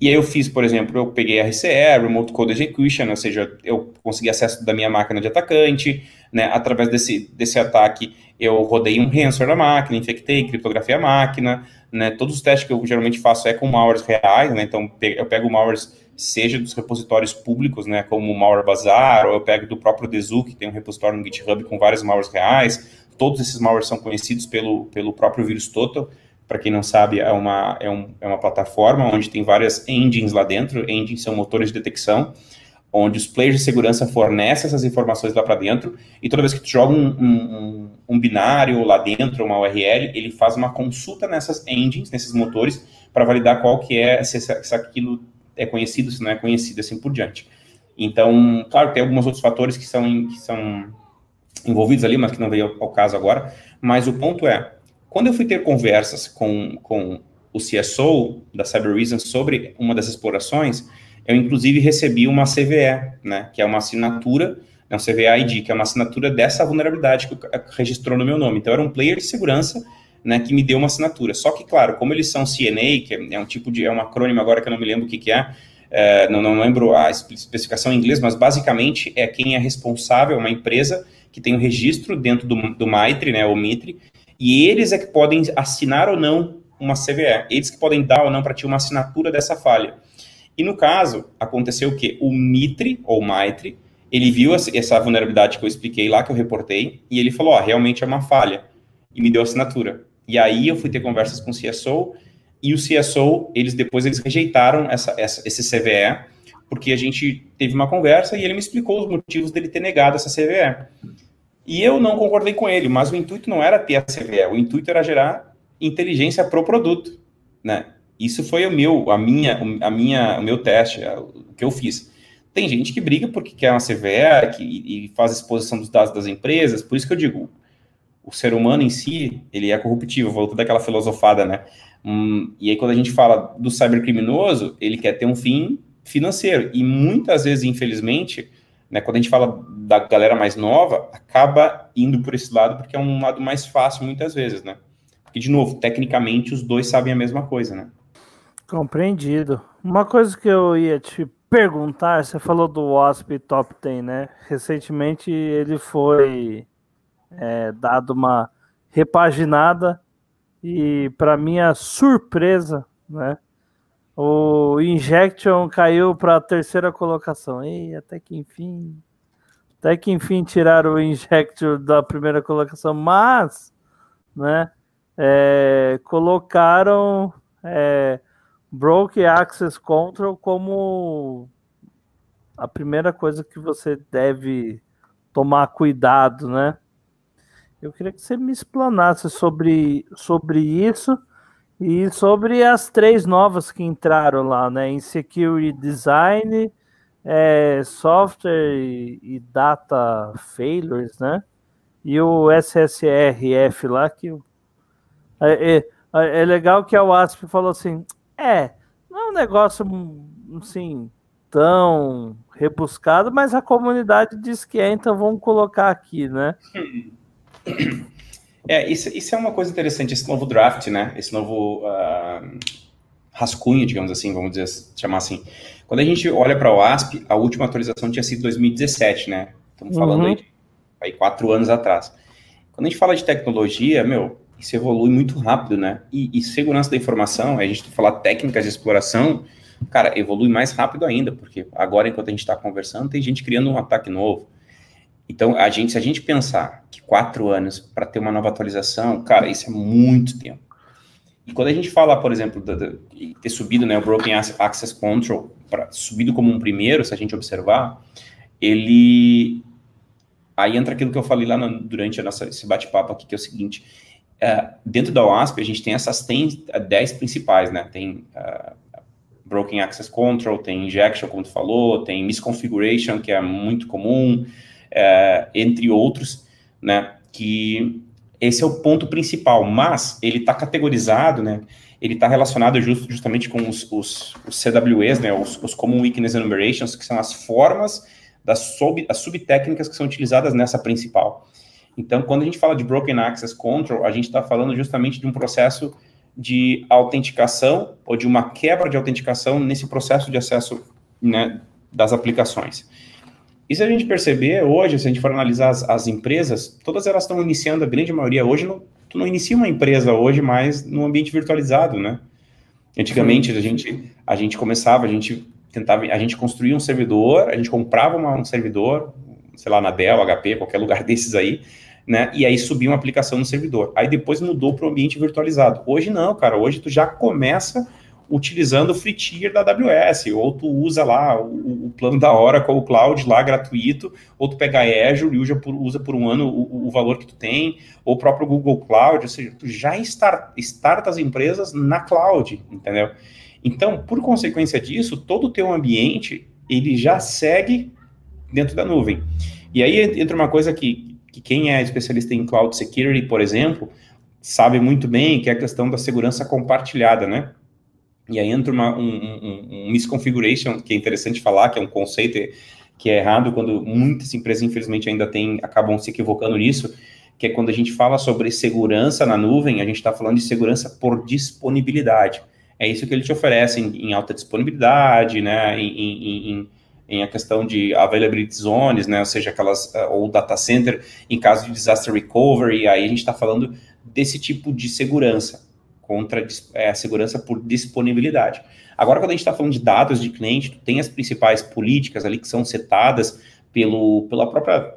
D: e aí eu fiz, por exemplo, eu peguei RCE, Remote Code Execution, ou seja, eu consegui acesso da minha máquina de atacante, né, através desse, desse ataque eu rodei um ransom na máquina, infectei, criptografei a máquina, né? Todos os testes que eu geralmente faço é com malwares reais, né? Então eu pego malwares seja dos repositórios públicos, né, como o Malware Bazaar, ou eu pego do próprio Dezu, que tem um repositório no GitHub com vários malwares reais. Todos esses malwares são conhecidos pelo, pelo próprio vírus Total. Para quem não sabe, é uma, é, um, é uma plataforma onde tem várias engines lá dentro. Engines são motores de detecção onde os players de segurança fornecem essas informações lá para dentro, e toda vez que tu joga um, um, um, binário lá dentro, uma URL, ele faz uma consulta nessas engines, nesses motores, para validar qual que é, se, se aquilo é conhecido, se não é conhecido, assim por diante. Então, claro, tem alguns outros fatores que são, que são envolvidos ali, mas que não veio ao, ao caso agora, mas o ponto é, quando eu fui ter conversas com, com o CSO da Cyber Reason sobre uma dessas explorações, eu inclusive recebi uma CVE, né, que é uma assinatura, é um CVE ID, que é uma assinatura dessa vulnerabilidade que registrou no meu nome. Então, era um player de segurança, né, que me deu uma assinatura. Só que, claro, como eles são CNA, que é um tipo de, é um acrônimo agora que eu não me lembro o que, que é, é não, não lembro a especificação em inglês, mas basicamente é quem é responsável, uma empresa que tem o um registro dentro do, do MITRE, né, ou MITRE, e eles é que podem assinar ou não uma CVE, eles que podem dar ou não para ti uma assinatura dessa falha. E no caso, aconteceu o quê? O Mitre, ou Maitre, ele viu essa vulnerabilidade que eu expliquei lá, que eu reportei, e ele falou, ó, realmente é uma falha, e me deu assinatura. E aí eu fui ter conversas com o CSO, e o CSO, eles depois eles rejeitaram essa, essa, esse CVE, porque a gente teve uma conversa e ele me explicou os motivos dele ter negado essa CVE. E eu não concordei com ele, mas o intuito não era ter a CVE, o intuito era gerar inteligência para o produto, né? Isso foi o meu, a minha, a minha, o meu teste, o que eu fiz. Tem gente que briga porque quer uma CVE que, e faz exposição dos dados das empresas, por isso que eu digo, o ser humano em si, ele é corruptível, voltou daquela filosofada, né? Hum, e aí quando a gente fala do cybercriminoso, ele quer ter um fim financeiro, e muitas vezes, infelizmente, né, quando a gente fala da galera mais nova, acaba indo por esse lado, porque é um lado mais fácil muitas vezes, né? Porque, de novo, tecnicamente, os dois sabem a mesma coisa, né?
B: Compreendido. Uma coisa que eu ia te perguntar, você falou do WASP Top 10, né? Recentemente ele foi é, dado uma repaginada e, para minha surpresa, né? O Injection caiu para a terceira colocação. E até que enfim, até que enfim tiraram o Injection da primeira colocação, mas, né? É, colocaram é, Broke Access Control como a primeira coisa que você deve tomar cuidado, né? Eu queria que você me explanasse sobre, sobre isso e sobre as três novas que entraram lá, né? Insecurity Design, é, Software e, Data Failures, né? E o SSRF lá, que é, é, é legal que a WASP falou assim, é, não é um negócio assim tão rebuscado, mas a comunidade diz que é, então vamos colocar aqui, né?
D: É, isso, isso é uma coisa interessante, esse novo draft, né? Esse novo uh, rascunho, digamos assim, vamos dizer, chamar assim. Quando a gente olha para o ASP, a última atualização tinha sido 2017, né? Estamos falando uhum. aí, aí quatro anos atrás. Quando a gente fala de tecnologia, meu, isso evolui muito rápido, né? E, e segurança da informação, a gente falar técnicas de exploração, cara, evolui mais rápido ainda, porque agora, enquanto a gente está conversando, tem gente criando um ataque novo. Então, a gente, se a gente pensar que quatro anos para ter uma nova atualização, cara, isso é muito tempo. E quando a gente fala, por exemplo, de, ter subido né, o Broken Access Control, pra, subido como um primeiro, se a gente observar, ele. Aí entra aquilo que eu falei lá no, durante a nossa, esse bate-papo aqui, que é o seguinte: é, dentro da OASP, a gente tem essas tem 10 principais, né? Tem uh, Broken Access Control, tem Injection, como tu falou, tem Misconfiguration, que é muito comum, uh, entre outros, né? Que esse é o ponto principal, mas ele está categorizado, né? Ele está relacionado just, justamente com os, os, os CWEs, né? Os, os, Common Weakness Enumerations, que são as formas das sub, as subtécnicas que são utilizadas nessa principal. Então, quando a gente fala de Broken Access Control, a gente está falando justamente de um processo de autenticação ou de uma quebra de autenticação nesse processo de acesso né, das aplicações. E se a gente perceber hoje, se a gente for analisar as, as empresas, todas elas estão iniciando, a grande maioria hoje, não, tu não inicia uma empresa hoje mais no ambiente virtualizado, né? Antigamente a gente, a gente começava, a gente tentava, a gente construía um servidor, a gente comprava uma, um servidor, sei lá, na Dell, HP, qualquer lugar desses aí, né? E aí subia uma aplicação no servidor. Aí depois mudou para o ambiente virtualizado. Hoje não, cara. Hoje tu já começa utilizando o free tier da AWS, ou tu usa lá o, o plano da Oracle, o cloud lá gratuito, ou tu pega a Azure e usa por, usa por um ano o, o, valor que tu tem, ou o próprio Google Cloud, ou seja, tu já start, starta as empresas na cloud, entendeu? Então, por consequência disso, todo o teu ambiente, ele já segue dentro da nuvem. E aí entra uma coisa que, que quem é especialista em cloud security, por exemplo, sabe muito bem, que é a questão da segurança compartilhada, né? E aí entra uma, um, um, um misconfiguration, que é interessante falar, que é um conceito que é errado quando muitas empresas, infelizmente, ainda têm, acabam se equivocando nisso, que é quando a gente fala sobre segurança na nuvem, a gente está falando de segurança por disponibilidade. É isso que ele te oferece em, em alta disponibilidade, né, em, em, em, em, a questão de availability zones, né, ou seja, aquelas, eh, ou data center, em caso de disaster recovery, aí a gente está falando desse tipo de segurança contra é, a segurança por disponibilidade. Agora, quando a gente está falando de dados de cliente, tu tem as principais políticas ali que são setadas pelo, pela própria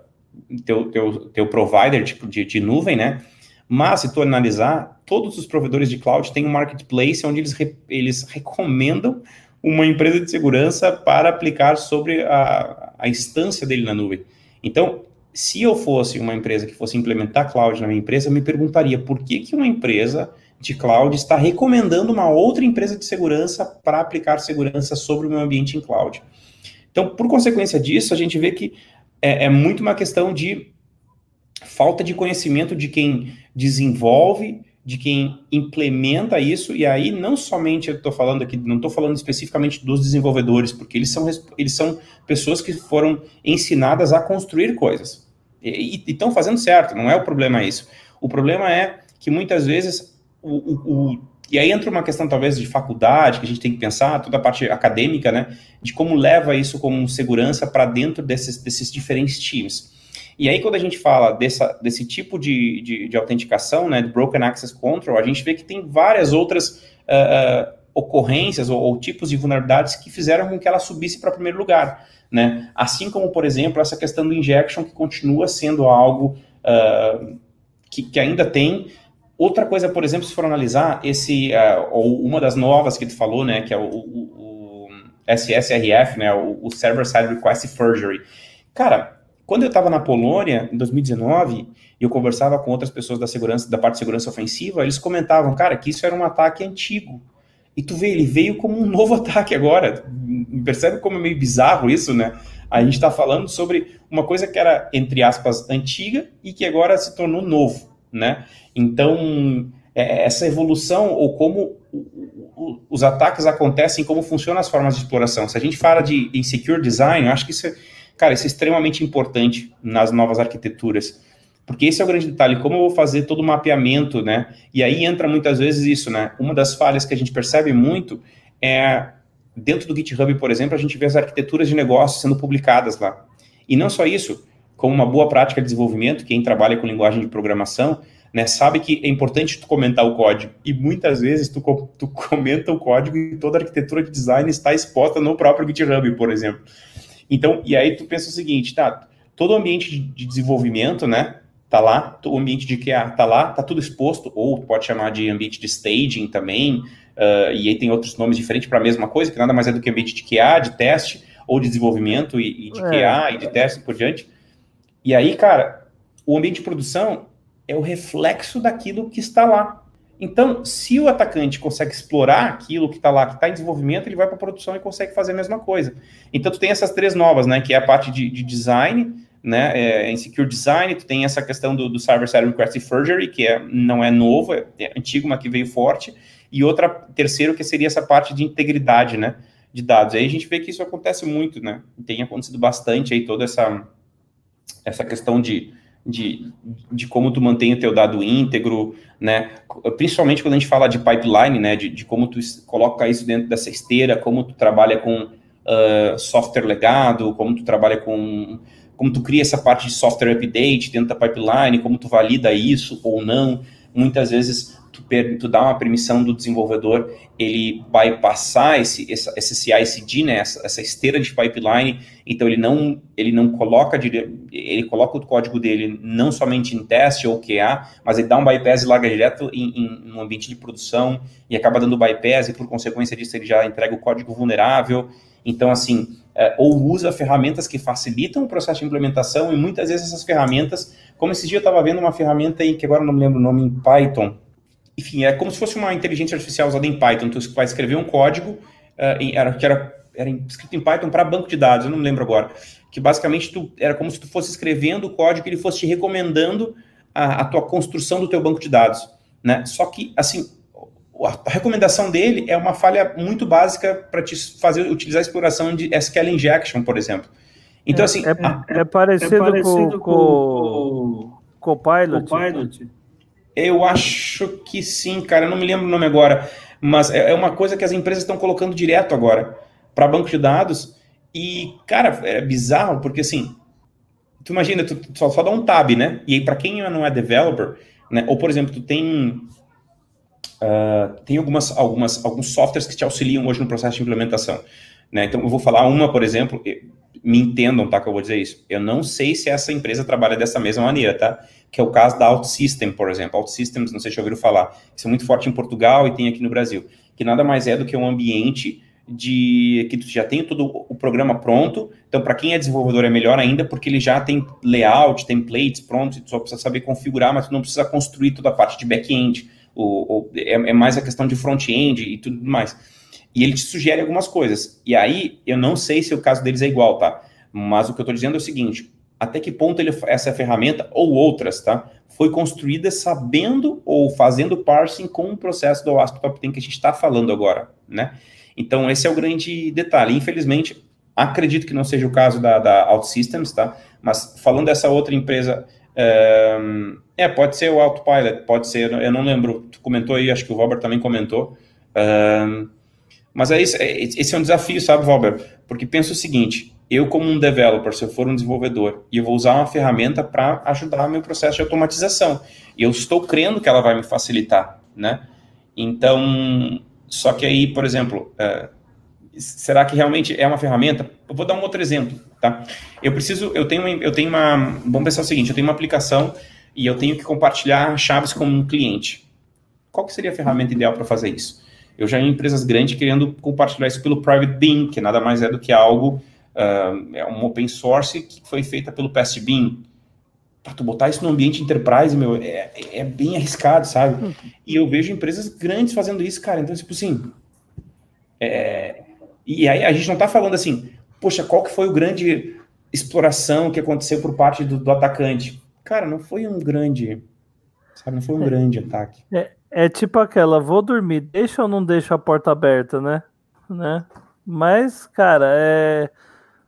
D: teu, teu, teu provider tipo de, de nuvem, né? Mas, se tu analisar, todos os provedores de cloud têm um marketplace onde eles, re, eles recomendam uma empresa de segurança para aplicar sobre a, a instância dele na nuvem. Então, se eu fosse uma empresa que fosse implementar cloud na minha empresa, eu me perguntaria por que, que uma empresa de cloud está recomendando uma outra empresa de segurança para aplicar segurança sobre o meu ambiente em cloud. Então, por consequência disso, a gente vê que é, é muito uma questão de falta de conhecimento de quem desenvolve, de quem implementa isso, e aí não somente eu estou falando aqui, não estou falando especificamente dos desenvolvedores, porque eles são, eles são pessoas que foram ensinadas a construir coisas. E estão fazendo certo, não é o problema isso. O problema é que muitas vezes o, o, e aí entra uma questão talvez de faculdade, que a gente tem que pensar, toda a parte acadêmica, né, de como leva isso como segurança para dentro desses, desses diferentes times. E aí, quando a gente fala dessa, desse tipo de, de, de, autenticação, né, de Broken Access Control, a gente vê que tem várias outras uh, ocorrências ou, ou, tipos de vulnerabilidades que fizeram com que ela subisse para primeiro lugar. Né? Assim como, por exemplo, essa questão do injection, que continua sendo algo uh, que, que ainda tem Outra coisa, por exemplo, se for analisar esse, uh, ou uma das novas que tu falou, né, que é o, o, o SSRF, né, o, o Server Side Request Forgery. Cara, quando eu estava na Polônia, em 2019, e eu conversava com outras pessoas da segurança, da parte de segurança ofensiva, eles comentavam, cara, que isso era um ataque antigo. E tu vê, ele veio como um novo ataque agora. Percebe como é meio bizarro isso, né? A gente está falando sobre uma coisa que era, entre aspas, antiga e que agora se tornou novo né? Então, é, essa evolução ou como os ataques acontecem, como funcionam as formas de exploração. Se a gente fala de insecure design, eu acho que isso é, cara, isso é extremamente importante nas novas arquiteturas. Porque esse é o grande detalhe, como eu vou fazer todo o mapeamento, né? E aí entra muitas vezes isso, né? Uma das falhas que a gente percebe muito é dentro do GitHub, por exemplo, a gente vê as arquiteturas de negócio sendo publicadas lá. E não só isso, como uma boa prática de desenvolvimento, quem trabalha com linguagem de programação, né, sabe que é importante tu comentar o código. E muitas vezes tu, tu comenta o código e toda a arquitetura de design está exposta no próprio GitHub, por exemplo. Então, e aí tu pensa o seguinte, tá, todo o ambiente de, de desenvolvimento, né, tá lá, o ambiente de QA tá lá, tá tudo exposto, ou pode chamar de ambiente de staging também, uh, e aí tem outros nomes diferentes para a mesma coisa, que nada mais é do que ambiente de QA, de teste, ou de desenvolvimento e, e de é. QA e de teste por diante. E aí, cara, o ambiente de produção é o reflexo daquilo que está lá. Então, se o atacante consegue explorar aquilo que está lá, que está em desenvolvimento, ele vai para a produção e consegue fazer a mesma coisa. Então, tu tem essas três novas, né? Que é a parte de, de design, né? É, em Secure Design, tu tem essa questão do, do Cyber Side Request Forgery, que é, não é novo, é, é, antigo, mas que veio forte. E outra, terceiro, que seria essa parte de integridade, né? De dados. Aí a gente vê que isso acontece muito, né? Tem acontecido bastante aí toda essa, essa questão de, de, de como tu mantém o teu dado íntegro, né? Principalmente quando a gente fala de pipeline, né? De, de como tu coloca isso dentro dessa esteira, como tu trabalha com uh, software legado, como tu trabalha com como tu cria essa parte de software update dentro da pipeline, como tu valida isso ou não. Muitas vezes tu, tu dá uma permissão do desenvolvedor, ele vai passar esse, esse, esse CI/CD, né, essa, essa, esteira de pipeline, então ele não, ele não coloca, ele coloca o código dele não somente em teste ou QA, mas ele dá um bypass e larga direto em, em um ambiente de produção e acaba dando bypass e por consequência disso ele já entrega o código vulnerável. Então, assim, é, ou usa ferramentas que facilitam o processo de implementação e muitas vezes essas ferramentas, como esse dia eu estava vendo uma ferramenta aí, que agora não me lembro o nome, em Python, enfim, é como se fosse uma inteligência artificial usada em Python, tu vai escrever um código, uh, era, que era, era escrito em Python para banco de dados, eu não me lembro agora, que basicamente tu, era como se tu fosse escrevendo o código e ele fosse te recomendando a, a tua construção do teu banco de dados, né? Só que, assim, a recomendação dele é uma falha muito básica para te fazer utilizar a exploração de SQL injection, por exemplo. Então,
B: é,
D: assim.
B: É, a, é, parecido, é parecido com, o Copilot. Copilot.
D: Eu acho que sim, cara. Eu não me lembro o nome agora. Mas é, é uma coisa que as empresas estão colocando direto agora para banco de dados. E, cara, é bizarro, porque assim. Tu imagina, tu só, só dá um tab, né? E aí, para quem não é developer, né? Ou, por exemplo, tu tem Uh, tem algumas, algumas, alguns softwares que te auxiliam hoje no processo de implementação. Né? Então, eu vou falar uma, por exemplo, me entendam, tá, que eu vou dizer isso. Eu não sei se essa empresa trabalha dessa mesma maneira, tá? Que é o caso da OutSystem, por exemplo. OutSystems, não sei se já ouviram falar. Isso é muito forte em Portugal e tem aqui no Brasil. Que nada mais é do que um ambiente de que tu já tem todo o programa pronto. Então, para quem é desenvolvedor é melhor ainda, porque ele já tem layout, templates prontos, tu só precisa saber configurar, mas tu não precisa construir toda a parte de back-end o, o é, é, mais a questão de front-end e tudo mais. E ele te sugere algumas coisas. E aí, eu não sei se o caso deles é igual, tá? Mas o que eu estou dizendo é o seguinte: até que ponto ele, essa ferramenta, ou outras, tá? Foi construída sabendo ou fazendo parsing com o processo do ASP Top 10 que a gente está falando agora, né? Então, esse é o grande detalhe. Infelizmente, acredito que não seja o caso da, da OutSystems, tá? Mas falando dessa outra empresa é, pode ser o Autopilot, pode ser, eu não lembro, tu comentou aí, acho que o Robert também comentou. Mas é isso, é, esse é um desafio, sabe, Robert? Porque pensa o seguinte, eu como um developer, se eu for um desenvolvedor, e eu vou usar uma ferramenta para ajudar meu processo de automatização, e eu estou crendo que ela vai me facilitar, né? Então, só que aí, por exemplo, uh, será que realmente é uma ferramenta? Eu vou dar um outro exemplo, tá? Eu preciso, eu tenho, eu tenho uma, vamos pensar o seguinte, eu tenho uma aplicação e eu tenho que compartilhar chaves com um cliente. Qual que seria a ferramenta ideal para fazer isso? Eu já em empresas grandes querendo compartilhar isso pelo Private Bean, que nada mais é do que algo, uh, é um open source que foi feita pelo Past Bean. Para tu botar isso no ambiente enterprise, meu, é, é bem arriscado, sabe? E eu vejo empresas grandes fazendo isso, cara. Então, tipo assim, é, e aí a gente não está falando assim, poxa, qual que foi o grande exploração que aconteceu por parte do, do atacante? Cara, não foi um grande, sabe, não foi um é, grande ataque.
B: É, é tipo aquela, vou dormir, deixa ou não deixa a porta aberta, né? né? Mas, cara, é,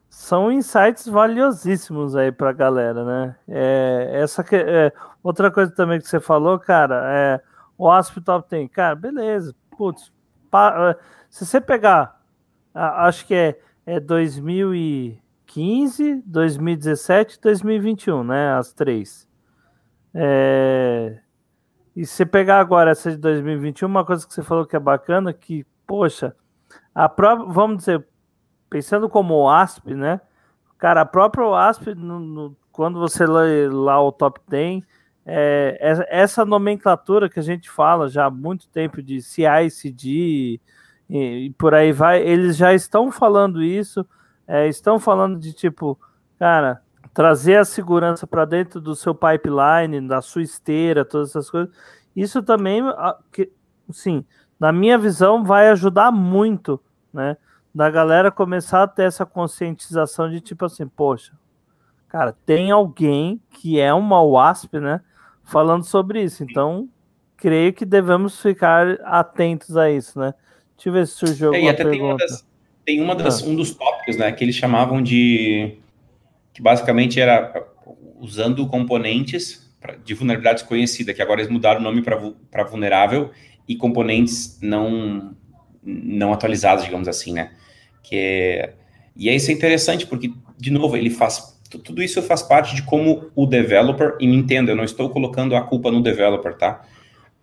B: são insights valiosíssimos aí pra galera, né? É, essa que, é, outra coisa também que você falou, cara, é o hospital tem, cara, beleza, putz, pa, é, se você pegar acho que é, é 2015, 2017 2021, né? As três. É... E se pegar agora essa de 2021, uma coisa que você falou que é bacana, que, poxa, a própria, vamos dizer, pensando como o ASP, né? Cara, a própria ASP, no, no, quando você lê lá o top 10, é, essa nomenclatura que a gente fala já há muito tempo de CI, CD, e, e por aí vai, eles já estão falando isso, é, estão falando de tipo, cara, trazer a segurança para dentro do seu pipeline, da sua esteira, todas essas coisas. Isso também, sim, na minha visão, vai ajudar muito, né? Da galera começar a ter essa conscientização de tipo assim, poxa, cara, tem alguém que é uma WASP, né? Falando sobre isso. Então, creio que devemos ficar atentos a isso, né? Deixa eu ver se surgiu
D: é,
B: alguma
D: e até
B: pergunta.
D: Tem, uma das, tem uma das, ah. um dos tópicos, né? Que eles chamavam de... Que basicamente era usando componentes de vulnerabilidade desconhecida, que agora eles mudaram o nome para vulnerável e componentes não, não atualizados, digamos assim, né? Que é, e isso é interessante, porque, de novo, ele faz tudo isso faz parte de como o developer, e me entenda, eu não estou colocando a culpa no developer, tá?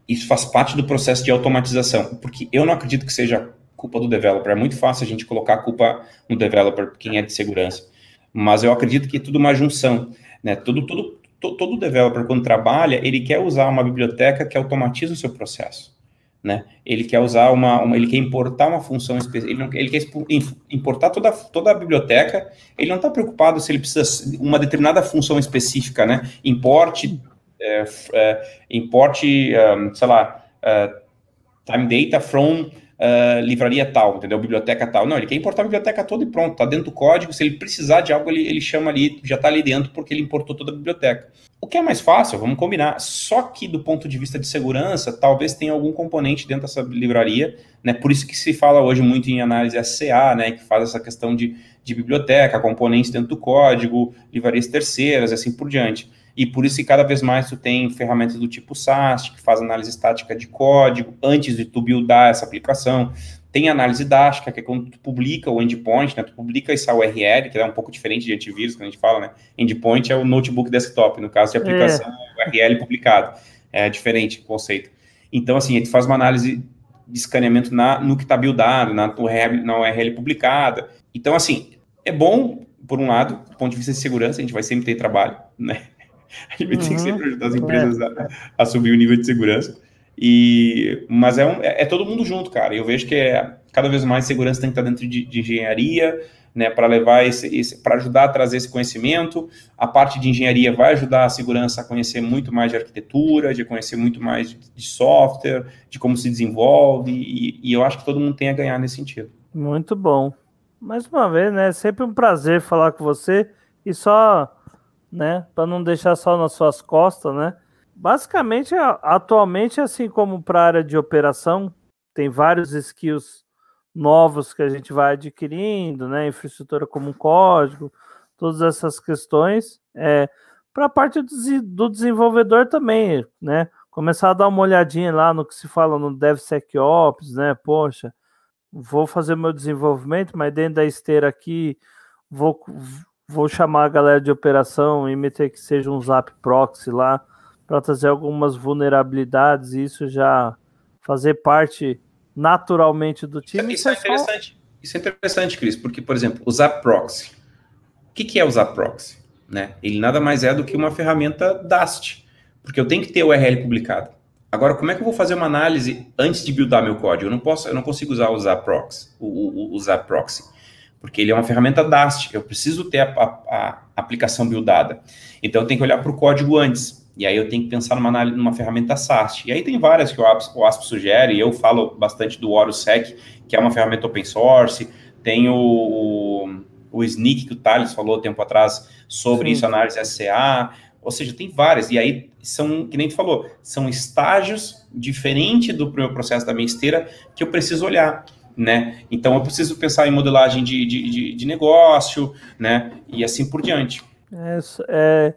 D: Isso faz parte do processo de automatização, porque eu não acredito que seja culpa do developer. É muito fácil a gente colocar a culpa no developer, quem é de segurança. Mas eu acredito que é tudo uma junção, né? Tudo, tudo, todo developer, quando trabalha, ele quer usar uma biblioteca que automatiza o seu processo. Né? Ele quer usar uma, uma ele quer importar uma função específica, ele, ele, quer importar toda, toda a biblioteca, ele não está preocupado se ele precisa uma determinada função específica, né? Importe, é, é, importe, um, sei lá, uh, time data from uh, livraria tal, entendeu? Biblioteca tal. Não, ele quer importar a biblioteca toda e pronto, tá dentro do código. Se ele precisar de algo, ele, ele chama ali, já tá ali dentro porque ele importou toda a biblioteca. O que é mais fácil, vamos combinar. Só que do ponto de vista de segurança, talvez tenha algum componente dentro dessa livraria, né? Por isso que se fala hoje muito em análise SCA, né? Que faz essa questão de, de biblioteca, componentes dentro do código, livrarias terceiras assim por diante. E por isso que cada vez mais tu tem ferramentas do tipo SAST, que faz análise estática de código, antes de tu buildar essa aplicação. Tem análise dástica, que é quando tu publica o endpoint, né? Tu publica essa URL, que é um pouco diferente de antivírus, quando a gente fala, né? Endpoint é o notebook desktop, no caso de aplicação, é. URL publicado. É diferente o conceito. Então, assim, a gente faz uma análise de escaneamento na, no que está buildado, na na URL publicada. Então, assim, é bom, por um lado, do ponto de vista de segurança, a gente vai sempre ter trabalho, né? A gente uhum. tem que sempre ajudar as empresas é. a, a, subir o nível de segurança. E, mas é, um, é, é, todo mundo junto, cara. Eu vejo que é, cada vez mais segurança tem que estar dentro de, de engenharia, né, para levar esse, esse para ajudar a trazer esse conhecimento. A parte de engenharia vai ajudar a segurança a conhecer muito mais de arquitetura, de conhecer muito mais de, de software, de como se desenvolve, e, e, eu acho que todo mundo tem a ganhar nesse sentido.
B: Muito bom. Mais uma vez, né? É sempre um prazer falar com você e só né? Para não deixar só nas suas costas, né? Basicamente, atualmente, assim como para a área de operação, tem vários skills novos que a gente vai adquirindo, né? Infraestrutura como código, todas essas questões. É, para a parte do desenvolvedor também, né? Começar a dar uma olhadinha lá no que se fala no DevSecOps, né? Poxa, vou fazer meu desenvolvimento, mas dentro da esteira aqui vou vou chamar a galera de operação e meter que seja um zap proxy lá para trazer algumas vulnerabilidades e isso já fazer parte naturalmente do time.
D: Isso, é, isso é interessante. Isso é interessante, Cris, porque, por exemplo, o Zap Proxy. O que, que é o Zap Proxy? Né? Ele nada mais é do que uma ferramenta DAST, porque eu tenho que ter o URL publicado. Agora, como é que eu vou fazer uma análise antes de buildar meu código? Eu não posso, eu não consigo usar o Zap Proxy, o, o, o Zap Proxy porque ele é uma ferramenta DAST, eu preciso ter a, a, a aplicação buildada. Então, eu tenho que olhar para o código antes, e aí eu tenho que pensar numa, numa ferramenta SAST. E aí tem várias que o ASP, o ASP sugere, e eu falo bastante do OroSec, que é uma ferramenta open source, tem o, o, o Sneak, que o Thales falou tempo atrás, sobre Sim. isso, análise SCA, ou seja, tem várias, e aí são, que nem tu falou, são estágios diferentes do meu processo da minha esteira que eu preciso olhar né? Então eu preciso pensar em modelagem de, de, de, de negócio, né? E assim por diante.
B: É, é,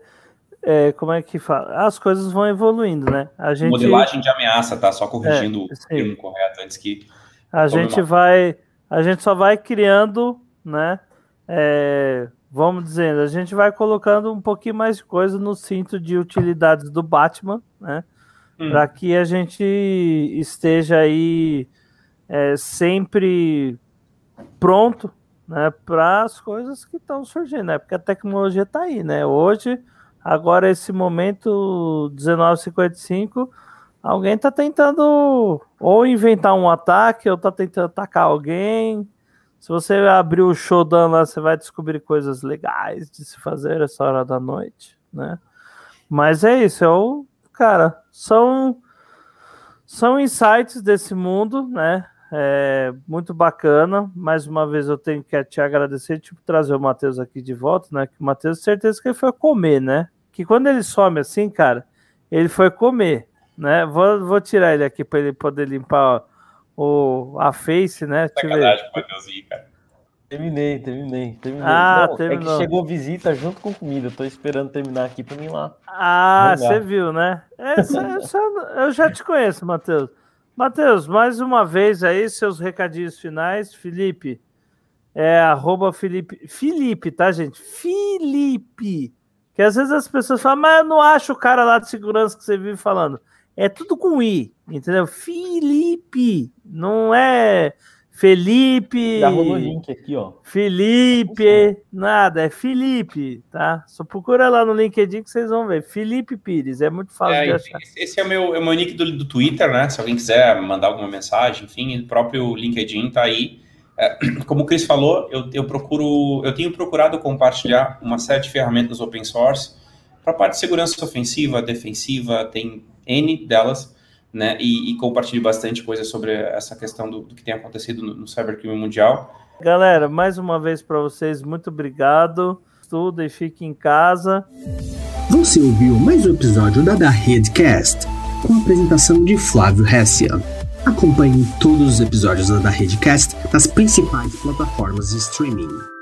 B: é, como é que fala? As coisas vão evoluindo, né?
D: A gente... Modelagem de ameaça, tá? Só corrigindo é, o termo correto antes que.
B: A gente mal. vai. A gente só vai criando, né? É, vamos dizendo, a gente vai colocando um pouquinho mais de coisa no cinto de utilidades do Batman, né? Hum. Para que a gente esteja aí é, sempre pronto né, para as coisas que estão surgindo, né? Porque a tecnologia está aí, né? Hoje, agora esse momento 1955, alguém está tentando ou inventar um ataque ou está tentando atacar alguém. Se você abrir o Shodan lá, você vai descobrir coisas legais de se fazer essa hora da noite, né? Mas é isso, é o cara, são são insights desse mundo, né? É muito bacana. Mais uma vez eu tenho que te agradecer, tipo, trazer o Matheus aqui de volta, né? Que o Matheus, certeza que ele foi comer, né? Que quando ele some assim, cara, ele foi comer, né? Vou, vou tirar ele aqui para ele poder limpar o, a face, né?
D: Sacanagem cara.
E: Terminei, terminei, terminei.
B: Ah,
E: Não,
B: terminou.
E: É que chegou visita junto com comida. Tô esperando terminar aqui pra mim lá.
B: Ah, você viu, né? Essa, essa- eu já te conheço, Matheus. Matheus, mais uma vez aí, seus recadinhos finais. Felipe, é arroba Felipe. Felipe, tá, gente? Felipe. Que às vezes as pessoas falam, mas eu não acho o cara lá de segurança que você vive falando. É tudo com I, entendeu? Felipe. Não é Felipe.
E: Já rolou o link aqui, ó.
B: Felipe, nada, é Felipe, tá? Só procura lá no LinkedIn que vocês vão ver. Felipe Pires, é muito fácil
D: É,
B: de achar.
D: esse- é o meu, é o meu nick do, do Twitter, né? Se alguém quiser mandar alguma mensagem, enfim, o próprio LinkedIn tá aí. É, como o Chris falou, eu, eu procuro, eu tenho procurado compartilhar uma série de ferramentas open source para a parte de segurança ofensiva, defensiva, tem N delas, né? E, e compartilho bastante coisa sobre essa questão do, do que tem acontecido no, no cybercrime mundial.
B: Galera, mais uma vez para vocês, muito obrigado. Estudem, fiquem em casa.
A: Você ouviu mais um episódio da Da Redcast, com a apresentação de Flávio Hessia. Acompanhe todos os episódios da Da Redcast nas principais plataformas de streaming.